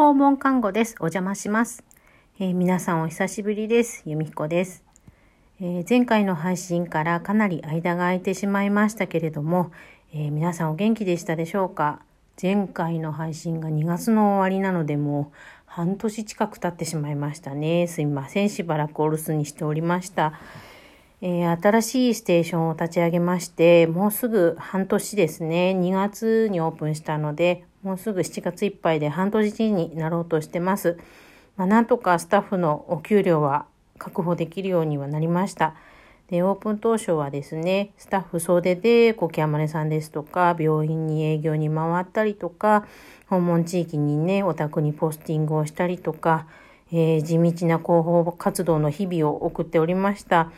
訪問看護です。お邪魔します。えー、皆さんお久しぶりです。由美彦です、えー、前回の配信からかなり間が空いてしまいましたけれども、えー、皆さんお元気でしたでしょうか？前回の配信が2月の終わりなのでもう半年近く経ってしまいましたね。すいません。しばらくお留守にしておりました。えー、新しいステーションを立ち上げまして、もうすぐ半年ですね。2月にオープンしたので、もうすぐ7月いっぱいで半年になろうとしてます。まあ、なんとかスタッフのお給料は確保できるようにはなりました。で、オープン当初はですね、スタッフ総出で、コキアマネさんですとか、病院に営業に回ったりとか、訪問地域にね、お宅にポスティングをしたりとか、えー、地道な広報活動の日々を送っておりました。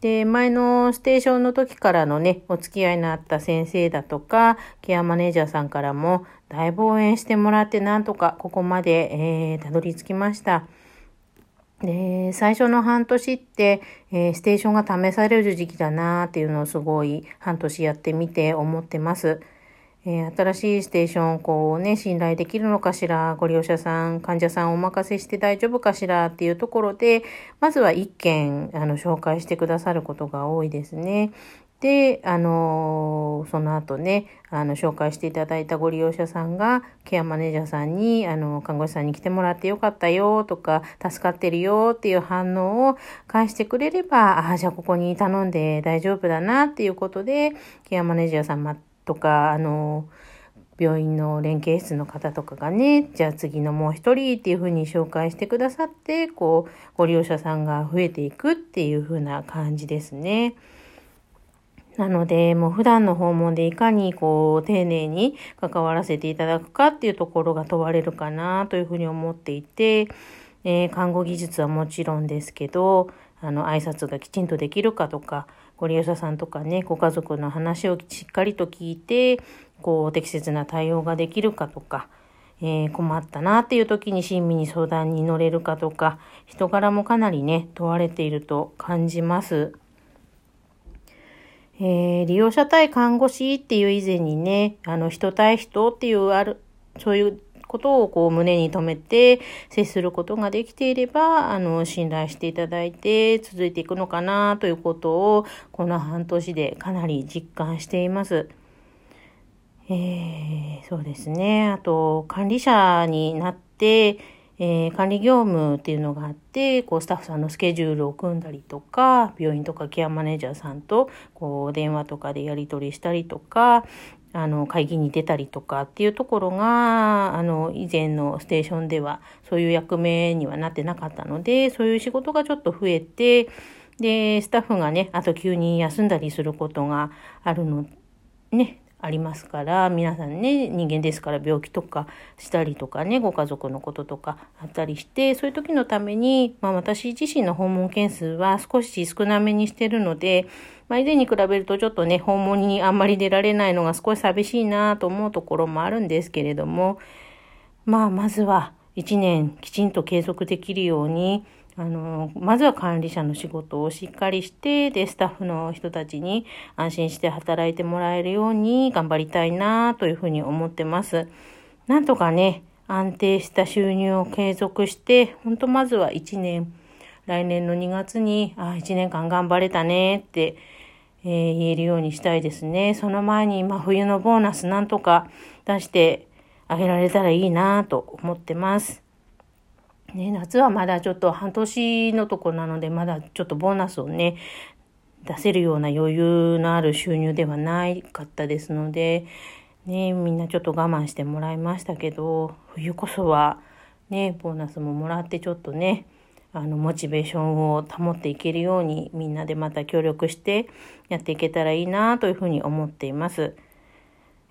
で、前のステーションの時からのね、お付き合いのあった先生だとか、ケアマネージャーさんからも、だいぶ応援してもらって、なんとかここまで、えー、たどり着きました。で、最初の半年って、えー、ステーションが試される時期だなっていうのをすごい半年やってみて思ってます。えー、新しいステーションをこうね、信頼できるのかしら、ご利用者さん、患者さんお任せして大丈夫かしらっていうところで、まずは一件、あの、紹介してくださることが多いですね。で、あの、その後ね、あの、紹介していただいたご利用者さんが、ケアマネージャーさんに、あの、看護師さんに来てもらってよかったよとか、助かってるよっていう反応を返してくれれば、ああ、じゃあここに頼んで大丈夫だなっていうことで、ケアマネージャーさんとか、あの、病院の連携室の方とかがね、じゃあ次のもう一人っていうふうに紹介してくださって、こう、ご利用者さんが増えていくっていうふうな感じですね。なので、もう普段の訪問でいかにこう、丁寧に関わらせていただくかっていうところが問われるかなというふうに思っていて、えー、看護技術はもちろんですけど、あの、挨拶がきちんとできるかとか、ご利用者さんとかね、ご家族の話をしっかりと聞いて、こう、適切な対応ができるかとか、えー、困ったなっていう時に親身に相談に乗れるかとか、人柄もかなりね、問われていると感じます。えー、利用者対看護師っていう以前にね、あの、人対人っていうある、そういうことをこう胸に留めて接することができていれば、あの、信頼していただいて続いていくのかなということを、この半年でかなり実感しています。えー、そうですね。あと、管理者になって、えー、管理業務っていうのがあって、こう、スタッフさんのスケジュールを組んだりとか、病院とかケアマネージャーさんと、こう、電話とかでやり取りしたりとか、あの、会議に出たりとかっていうところが、あの、以前のステーションではそういう役目にはなってなかったので、そういう仕事がちょっと増えて、で、スタッフがね、あと急に休んだりすることがあるの、ね、ありますから、皆さんね、人間ですから病気とかしたりとかね、ご家族のこととかあったりして、そういう時のために、まあ私自身の訪問件数は少し少なめにしてるので、まあ以前に比べるとちょっとね、訪問にあんまり出られないのが少し寂しいなと思うところもあるんですけれども、まあまずは一年きちんと継続できるように、あの、まずは管理者の仕事をしっかりして、で、スタッフの人たちに安心して働いてもらえるように頑張りたいなというふうに思ってます。なんとかね、安定した収入を継続して、本当まずは1年、来年の2月に、あ、1年間頑張れたねって、えー、言えるようにしたいですね。その前に、ま、冬のボーナスなんとか出してあげられたらいいなと思ってます。ね、夏はまだちょっと半年のとこなので、まだちょっとボーナスをね、出せるような余裕のある収入ではないかったですので、ね、みんなちょっと我慢してもらいましたけど、冬こそはね、ボーナスももらってちょっとね、あの、モチベーションを保っていけるようにみんなでまた協力してやっていけたらいいなというふうに思っています。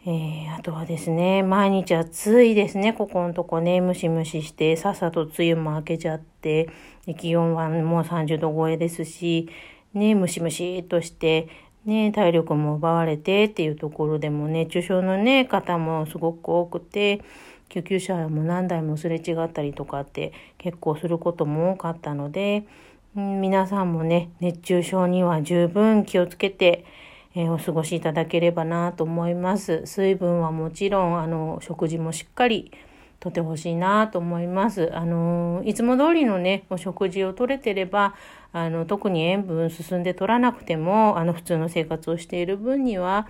えー、あとはですね、毎日暑いですね、ここのとこね、ムシムシして、さっさと梅雨も明けちゃって、気温はもう30度超えですし、ね、ムシムシとして、ね、体力も奪われてっていうところでも熱中症のね、方もすごく多くて、救急車も何台もすれ違ったりとかって結構することも多かったので、皆さんもね、熱中症には十分気をつけて、えー、お過ごしいただければなと思います。水分はもちろん、あの、食事もしっかりとってほしいなと思います。あの、いつも通りのね、お食事をとれてれば、あの、特に塩分進んで取らなくても、あの、普通の生活をしている分には、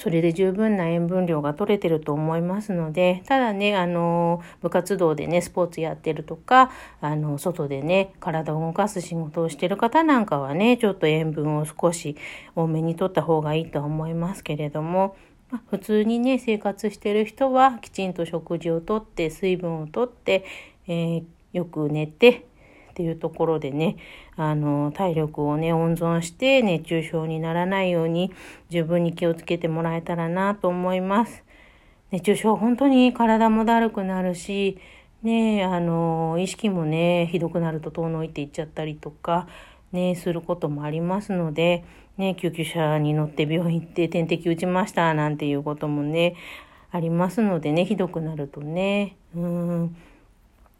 それで十分な塩分量が取れてると思いますので、ただね、あの、部活動でね、スポーツやってるとか、あの、外でね、体を動かす仕事をしてる方なんかはね、ちょっと塩分を少し多めに取った方がいいと思いますけれども、普通にね、生活してる人はきちんと食事をとって、水分をとって、えー、よく寝て、っていうところでね、あの、体力をね、温存して熱中症にならないように十分に気をつけてもらえたらなと思います。熱中症本当に体もだるくなるし、ね、あの、意識もね、ひどくなると遠のいていっちゃったりとか、ね、することもありますので、ね、救急車に乗って病院行って点滴打ちましたなんていうこともね、ありますのでね、ひどくなるとね、うん、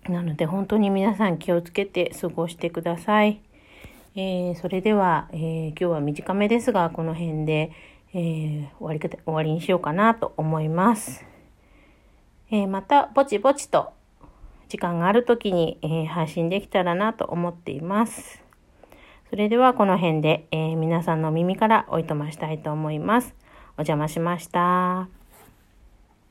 なので本当に皆さん気をつけて過ごしてください。えー、それでは、えー、今日は短めですが、この辺で、えー、終わり終わりにしようかなと思います。えまた、ぼちぼちと時間がある時に、え配信できたらなと思っています。それではこの辺で、え皆さんの耳からおいとましたいと思います。お邪魔しました。